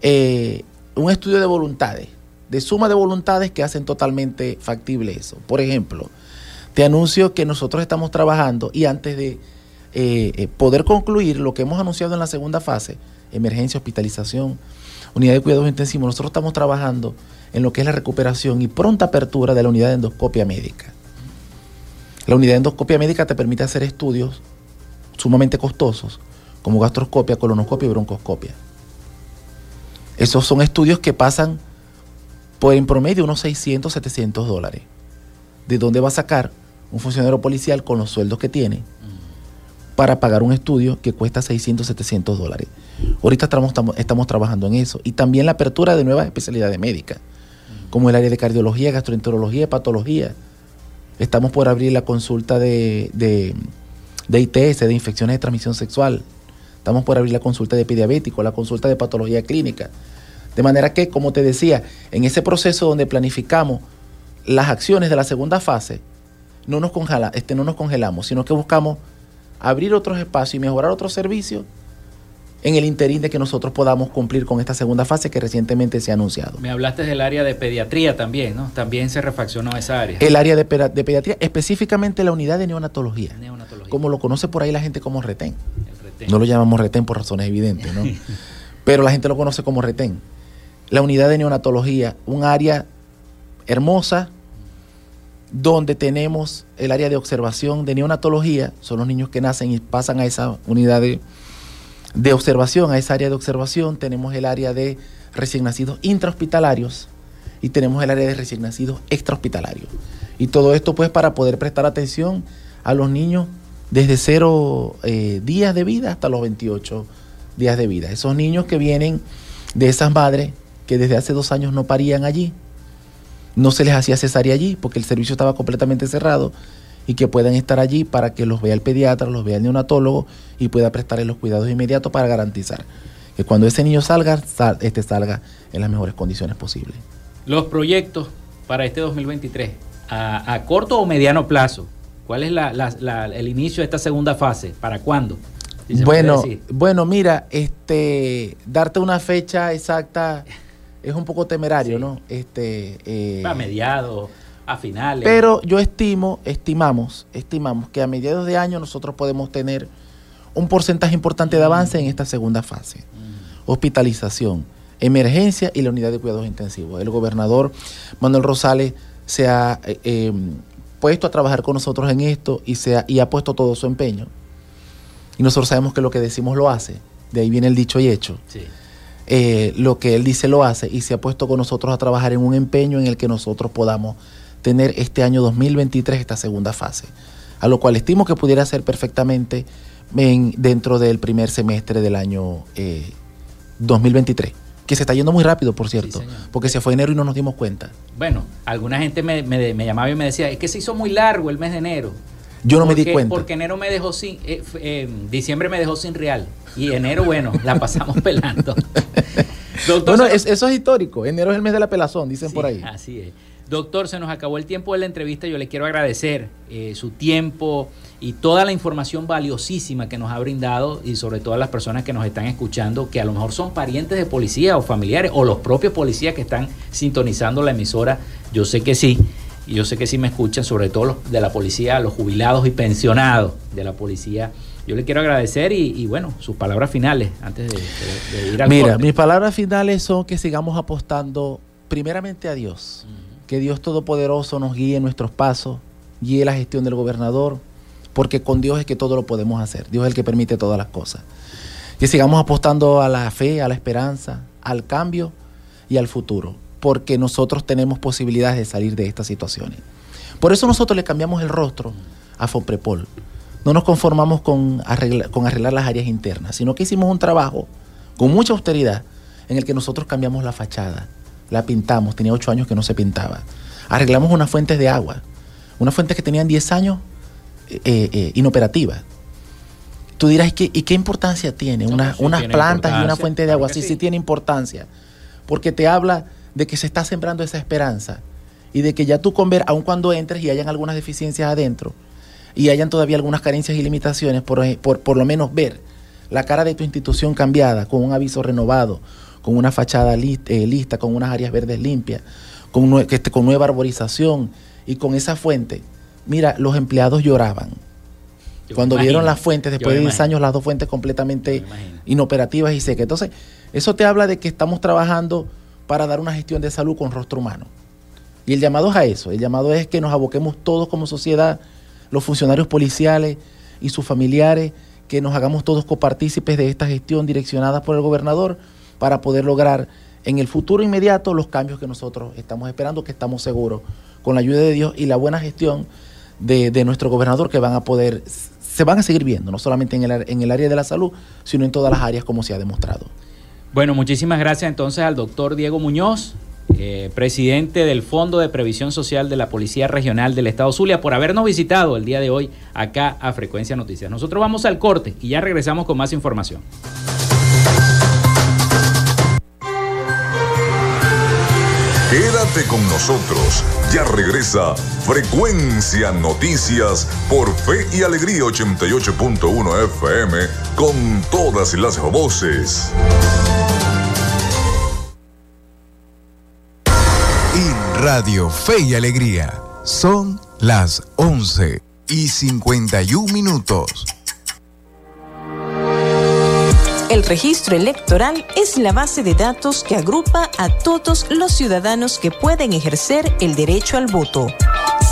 Eh, un estudio de voluntades, de suma de voluntades que hacen totalmente factible eso. Por ejemplo, te anuncio que nosotros estamos trabajando y antes de eh, eh, poder concluir lo que hemos anunciado en la segunda fase, emergencia, hospitalización, unidad de cuidados intensivos, nosotros estamos trabajando en lo que es la recuperación y pronta apertura de la unidad de endoscopia médica. La unidad de endoscopia médica te permite hacer estudios sumamente costosos, como gastroscopia, colonoscopia y broncoscopia. Esos son estudios que pasan por en promedio unos 600, 700 dólares. ¿De dónde va a sacar un funcionario policial con los sueldos que tiene para pagar un estudio que cuesta 600, 700 dólares? Ahorita estamos, estamos trabajando en eso. Y también la apertura de nuevas especialidades médicas, como el área de cardiología, gastroenterología, patología Estamos por abrir la consulta de, de, ITS, de infecciones de transmisión sexual. Estamos por abrir la consulta de pediabético, la consulta de patología clínica. De manera que, como te decía, en ese proceso donde planificamos las acciones de la segunda fase, no nos, congela, este, no nos congelamos, sino que buscamos abrir otros espacios y mejorar otros servicios en el interín de que nosotros podamos cumplir con esta segunda fase que recientemente se ha anunciado. Me hablaste del área de pediatría también, ¿no? También se refaccionó esa área. El área de, pediatría, específicamente la unidad de neonatología, como lo conoce por ahí la gente como retén. No lo llamamos retén por razones evidentes, ¿no? Pero la gente lo conoce como retén. La unidad de neonatología, un área hermosa donde tenemos el área de observación de neonatología, son los niños que nacen y pasan a esa unidad de de observación, a esa área de observación, tenemos el área de recién nacidos intrahospitalarios y tenemos el área de recién nacidos extrahospitalarios. Y todo esto pues para poder prestar atención a los niños desde cero eh, días de vida hasta los 28 días de vida. Esos niños que vienen de esas madres que desde hace dos años no parían allí, no se les hacía cesárea allí porque el servicio estaba completamente cerrado y que puedan estar allí para que los vea el pediatra, los vea el neonatólogo y pueda prestarle los cuidados inmediatos para garantizar que cuando ese niño salga, este salga en las mejores condiciones posibles. Los proyectos para este 2023, a, corto o mediano plazo, ¿cuál es el inicio de esta segunda fase? ¿Para cuándo? bueno, bueno, mira, este, darte una fecha exacta es un poco temerario, ¿no? Este, eh, a mediados a finales. Pero yo estimo, estimamos, estimamos que a mediados de año nosotros podemos tener un porcentaje importante de avance en esta segunda fase. Mm. Hospitalización, emergencia y la unidad de cuidados intensivos. El gobernador Manuel Rosales se ha eh, em, puesto a trabajar con nosotros en esto y, se ha, y ha puesto todo su empeño. Y nosotros sabemos que lo que decimos lo hace. De ahí viene el dicho y hecho. Eh, lo que él dice lo hace y se ha puesto con nosotros a trabajar en un empeño en el que nosotros podamos tener este año 2023 esta segunda fase, a lo cual estimo que pudiera ser perfectamente en, dentro del primer semestre del año 2023 eh, que se está yendo muy rápido, por cierto, porque se fue enero y no nos dimos cuenta. Bueno, alguna gente me, llamaba y me decía, es que se hizo muy largo el mes de enero. Yo no me di cuenta. Porque enero me dejó sin, eh, eh, diciembre me dejó sin real. Y enero, bueno, la pasamos pelando. bueno, eso es histórico. Enero es el mes de la pelazón, dicen por ahí. Así es. Doctor, se nos acabó el tiempo de la entrevista. Yo le quiero agradecer eh, su tiempo y toda la información valiosísima que nos ha brindado y sobre todo a las personas que nos están escuchando, que a lo mejor son parientes de policía o familiares o los propios policías que están sintonizando la emisora. Yo sé que sí. Y yo sé que sí me escuchan, sobre todo los de la policía, los jubilados y pensionados de la policía. Yo le quiero agradecer y, bueno, sus palabras finales antes de, ir al Mira, mis palabras finales son que sigamos apostando primeramente a Dios que Dios Todopoderoso nos guíe en nuestros pasos, guíe la gestión del gobernador, porque con Dios es que todo lo podemos hacer. Dios es el que permite todas las cosas. Que sigamos apostando a la fe, a la esperanza, al cambio y al futuro, porque nosotros tenemos posibilidades de salir de estas situaciones. Por eso nosotros le cambiamos el rostro a Foprepol. No nos conformamos con arreglar, con arreglar las áreas internas, sino que hicimos un trabajo con mucha austeridad en el que nosotros cambiamos la fachada, la pintamos, tenía ocho años que no se pintaba. Arreglamos unas fuentes de agua, unas fuentes que tenían 10 años eh, eh, inoperativas. Tú dirás, ¿y qué, ¿y qué importancia tiene? unas plantas y una fuente de agua. Sí, sí, tiene importancia. Porque te habla de que se está sembrando esa esperanza y de que ya tú con ver, aun cuando entres y hayan algunas deficiencias adentro y hayan todavía algunas carencias y limitaciones, por, por, por lo menos ver la cara de tu institución cambiada, con un aviso renovado, con una fachada eh, lista, con unas áreas verdes limpias, con, este, con nueva arborización y con esa fuente. Mira, los empleados lloraban. Cuando vieron las fuentes, después de 10 años, las dos fuentes completamente inoperativas y secas. Entonces, eso te habla de que estamos trabajando para dar una gestión de salud con rostro humano. Y el llamado es a eso, el llamado es que nos aboquemos todos como sociedad, los funcionarios policiales y sus familiares, que nos hagamos todos copartícipes de esta gestión direccionada por el gobernador para poder lograr en el futuro inmediato los cambios que nosotros estamos esperando, que estamos seguros, con la ayuda de Dios y la buena gestión de, nuestro gobernador, que van a poder, se van a seguir viendo, no solamente en el, en el área de la salud, sino en todas las áreas como se ha demostrado. Bueno, muchísimas gracias entonces al doctor Diego Muñoz, eh, presidente del Fondo de Previsión Social de la Policía Regional del Estado Zulia, por habernos visitado el día de hoy acá a Frecuencia Noticias. Nosotros vamos al corte y ya regresamos con más información. Quédate con nosotros. Ya regresa Frecuencia Noticias por Fe y Alegría 88.1 FM con todas las voces. Radio Fe y Alegría son las 11 y 51 minutos. El registro electoral es la base de datos que agrupa a todos los ciudadanos que pueden ejercer el derecho al voto.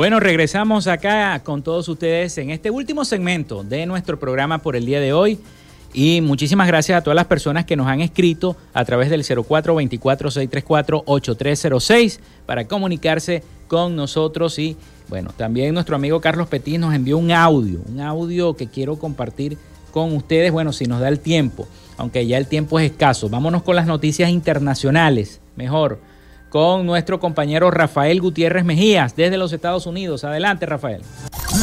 Bueno, regresamos acá con todos ustedes en este último segmento de nuestro programa por el día de hoy. Y muchísimas gracias a todas las personas que nos han escrito a través del 0424-634-8306 para comunicarse con nosotros. Y bueno, también nuestro amigo Carlos Petit nos envió un audio, un audio que quiero compartir con ustedes, bueno, si nos da el tiempo, aunque ya el tiempo es escaso. Vámonos con las noticias internacionales, mejor con nuestro compañero Rafael Gutiérrez Mejías desde los Estados Unidos. Adelante, Rafael.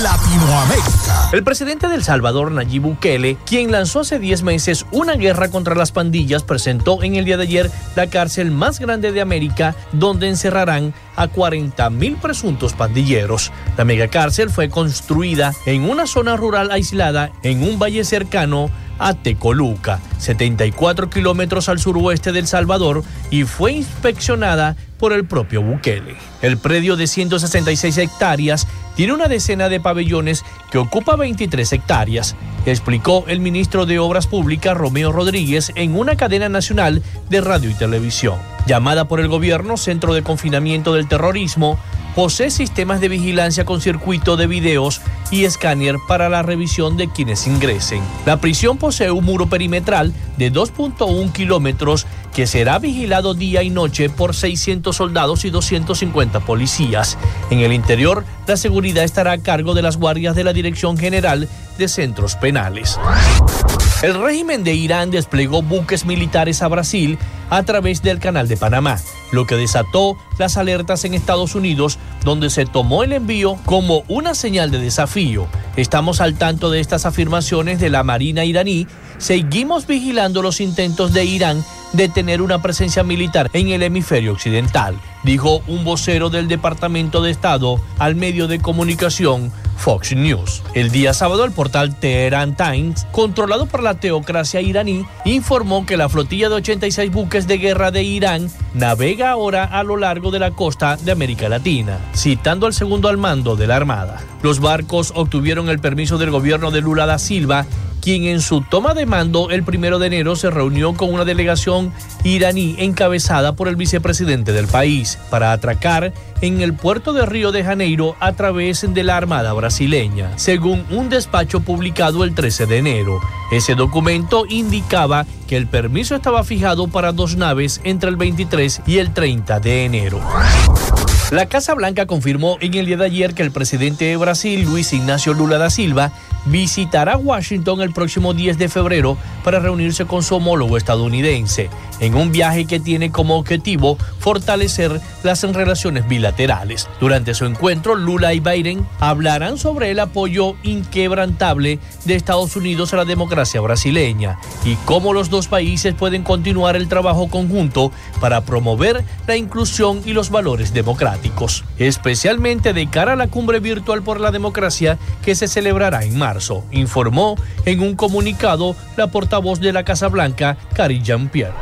Latinoamérica. El presidente del Salvador, Nayib Bukele, quien lanzó hace 10 meses una guerra contra las pandillas, presentó en el día de ayer la cárcel más grande de América, donde encerrarán a 40 mil presuntos pandilleros. La megacárcel fue construida en una zona rural aislada en un valle cercano a Tecoluca, 74 kilómetros al suroeste del Salvador, y fue inspeccionada por el propio Bukele. El predio de 166 hectáreas tiene una decena de pabellones que ocupa 23 hectáreas, explicó el ministro de Obras Públicas Romeo Rodríguez en una cadena nacional de radio y televisión. Llamada por el gobierno Centro de Confinamiento del Terrorismo, posee sistemas de vigilancia con circuito de videos y escáner para la revisión de quienes ingresen. La prisión posee un muro perimetral de 2.1 kilómetros que será vigilado día y noche por 600 soldados y 250 policías. En el interior, la seguridad estará a cargo de las guardias de la Dirección General de Centros Penales. El régimen de Irán desplegó buques militares a Brasil a través del Canal de Panamá, lo que desató las alertas en Estados Unidos, donde se tomó el envío como una señal de desafío. Estamos al tanto de estas afirmaciones de la Marina iraní. Seguimos vigilando los intentos de Irán de tener una presencia militar en el hemisferio occidental, dijo un vocero del Departamento de Estado al medio de comunicación Fox News. El día sábado el portal Tehran Times, controlado por la teocracia iraní, informó que la flotilla de 86 buques de guerra de Irán navega ahora a lo largo de la costa de América Latina, citando al segundo al mando de la Armada. Los barcos obtuvieron el permiso del gobierno de Lula da Silva quien en su toma de mando el primero de enero se reunió con una delegación iraní encabezada por el vicepresidente del país para atracar en el puerto de Río de Janeiro a través de la Armada brasileña, según un despacho publicado el 13 de enero. Ese documento indicaba que el permiso estaba fijado para dos naves entre el 23 y el 30 de enero. La Casa Blanca confirmó en el día de ayer que el presidente de Brasil, Luis Ignacio Lula da Silva, visitará Washington el próximo 10 de febrero para reunirse con su homólogo estadounidense, en un viaje que tiene como objetivo fortalecer las relaciones bilaterales. Durante su encuentro, Lula y Biden hablarán sobre el apoyo inquebrantable de Estados Unidos a la democracia brasileña y cómo los dos países pueden continuar el trabajo conjunto para promover la inclusión y los valores democráticos, especialmente de cara a la cumbre virtual por la democracia que se celebrará en marzo, informó en un comunicado la portavoz de la Casa Blanca, Cari Jean-Pierre.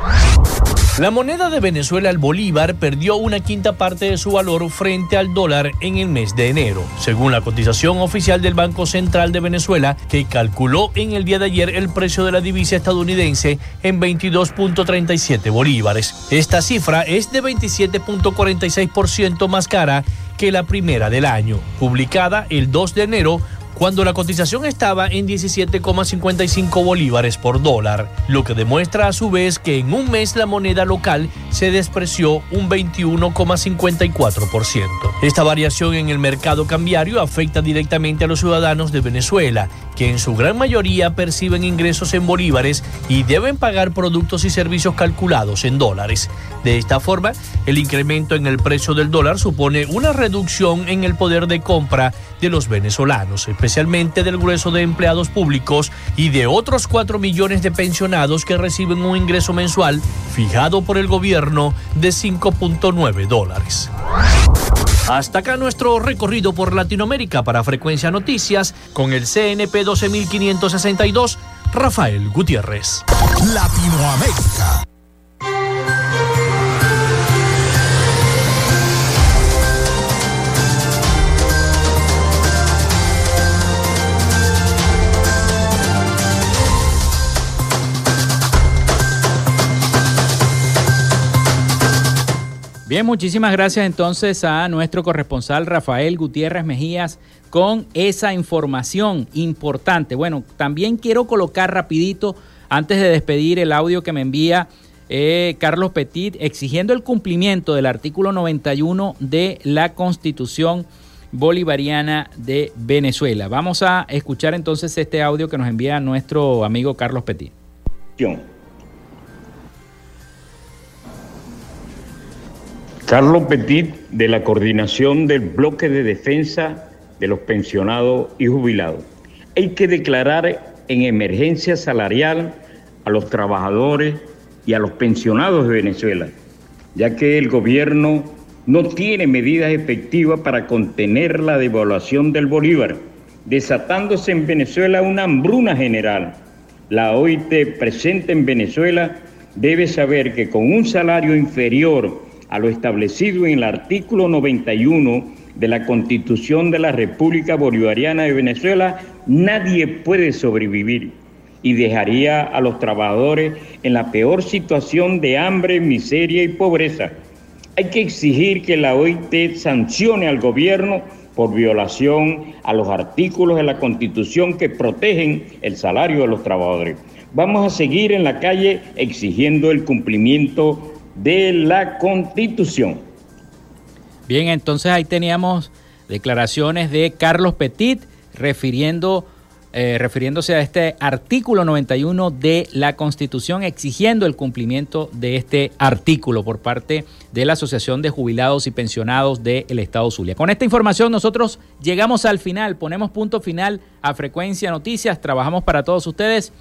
La moneda de Venezuela, el bolívar, perdió una quinta parte de su valor frente al dólar en el mes de enero, según la cotización oficial del Banco Central de Venezuela, que calculó en el día de ayer el precio de la divisa estadounidense en 22.37 bolívares. Esta cifra es de 27.46% más cara que la primera del año, publicada el 2 de enero cuando la cotización estaba en 17,55 bolívares por dólar, lo que demuestra a su vez que en un mes la moneda local se despreció un 21,54%. Esta variación en el mercado cambiario afecta directamente a los ciudadanos de Venezuela, que en su gran mayoría perciben ingresos en bolívares y deben pagar productos y servicios calculados en dólares. De esta forma, el incremento en el precio del dólar supone una reducción en el poder de compra de los venezolanos, especialmente del grueso de empleados públicos y de otros 4 millones de pensionados que reciben un ingreso mensual fijado por el gobierno de 5.9 dólares. Hasta acá nuestro recorrido por Latinoamérica para Frecuencia Noticias con el CNP 12562, Rafael Gutiérrez. Latinoamérica. Bien, muchísimas gracias entonces a nuestro corresponsal Rafael Gutiérrez Mejías con esa información importante. Bueno, también quiero colocar rapidito, antes de despedir el audio que me envía eh, Carlos Petit, exigiendo el cumplimiento del artículo 91 de la Constitución Bolivariana de Venezuela. Vamos a escuchar entonces este audio que nos envía nuestro amigo Carlos Petit. Carlos Petit, de la coordinación del bloque de defensa de los pensionados y jubilados. Hay que declarar en emergencia salarial a los trabajadores y a los pensionados de Venezuela, ya que el gobierno no tiene medidas efectivas para contener la devaluación del bolívar, desatándose en Venezuela una hambruna general. La OIT presente en Venezuela debe saber que con un salario inferior a lo establecido en el artículo 91 de la Constitución de la República Bolivariana de Venezuela, nadie puede sobrevivir y dejaría a los trabajadores en la peor situación de hambre, miseria y pobreza. Hay que exigir que la OIT sancione al gobierno por violación a los artículos de la Constitución que protegen el salario de los trabajadores. Vamos a seguir en la calle exigiendo el cumplimiento de la Constitución. Bien, entonces ahí teníamos declaraciones de Carlos Petit refiriendo, eh, refiriéndose a este artículo 91 de la Constitución, exigiendo el cumplimiento de este artículo por parte de la Asociación de Jubilados y Pensionados del Estado Zulia. Con esta información nosotros llegamos al final, ponemos punto final a Frecuencia Noticias, trabajamos para todos ustedes.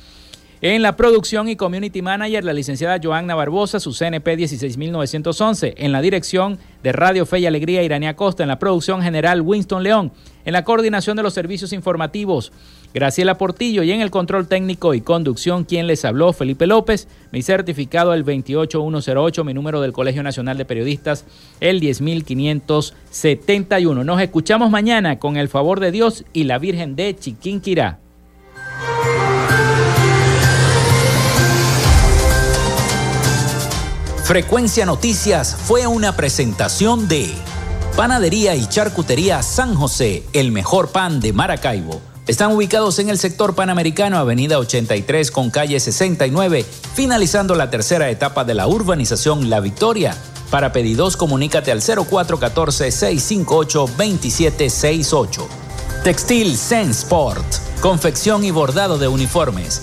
En la producción y community manager, la licenciada Joanna Barbosa, su CNP 16911. En la dirección de Radio Fe y Alegría, Irania Costa. En la producción general, Winston León. En la coordinación de los servicios informativos, Graciela Portillo. Y en el control técnico y conducción, quien les habló, Felipe López. Mi certificado, el 28108. Mi número del Colegio Nacional de Periodistas, el 10571. Nos escuchamos mañana con el favor de Dios y la Virgen de Chiquinquirá. Frecuencia Noticias fue una presentación de Panadería y Charcutería San José, el mejor pan de Maracaibo. Están ubicados en el sector panamericano, Avenida 83 con calle 69, finalizando la tercera etapa de la urbanización La Victoria. Para pedidos, comunícate al 0414-658-2768. Textil Sensport, confección y bordado de uniformes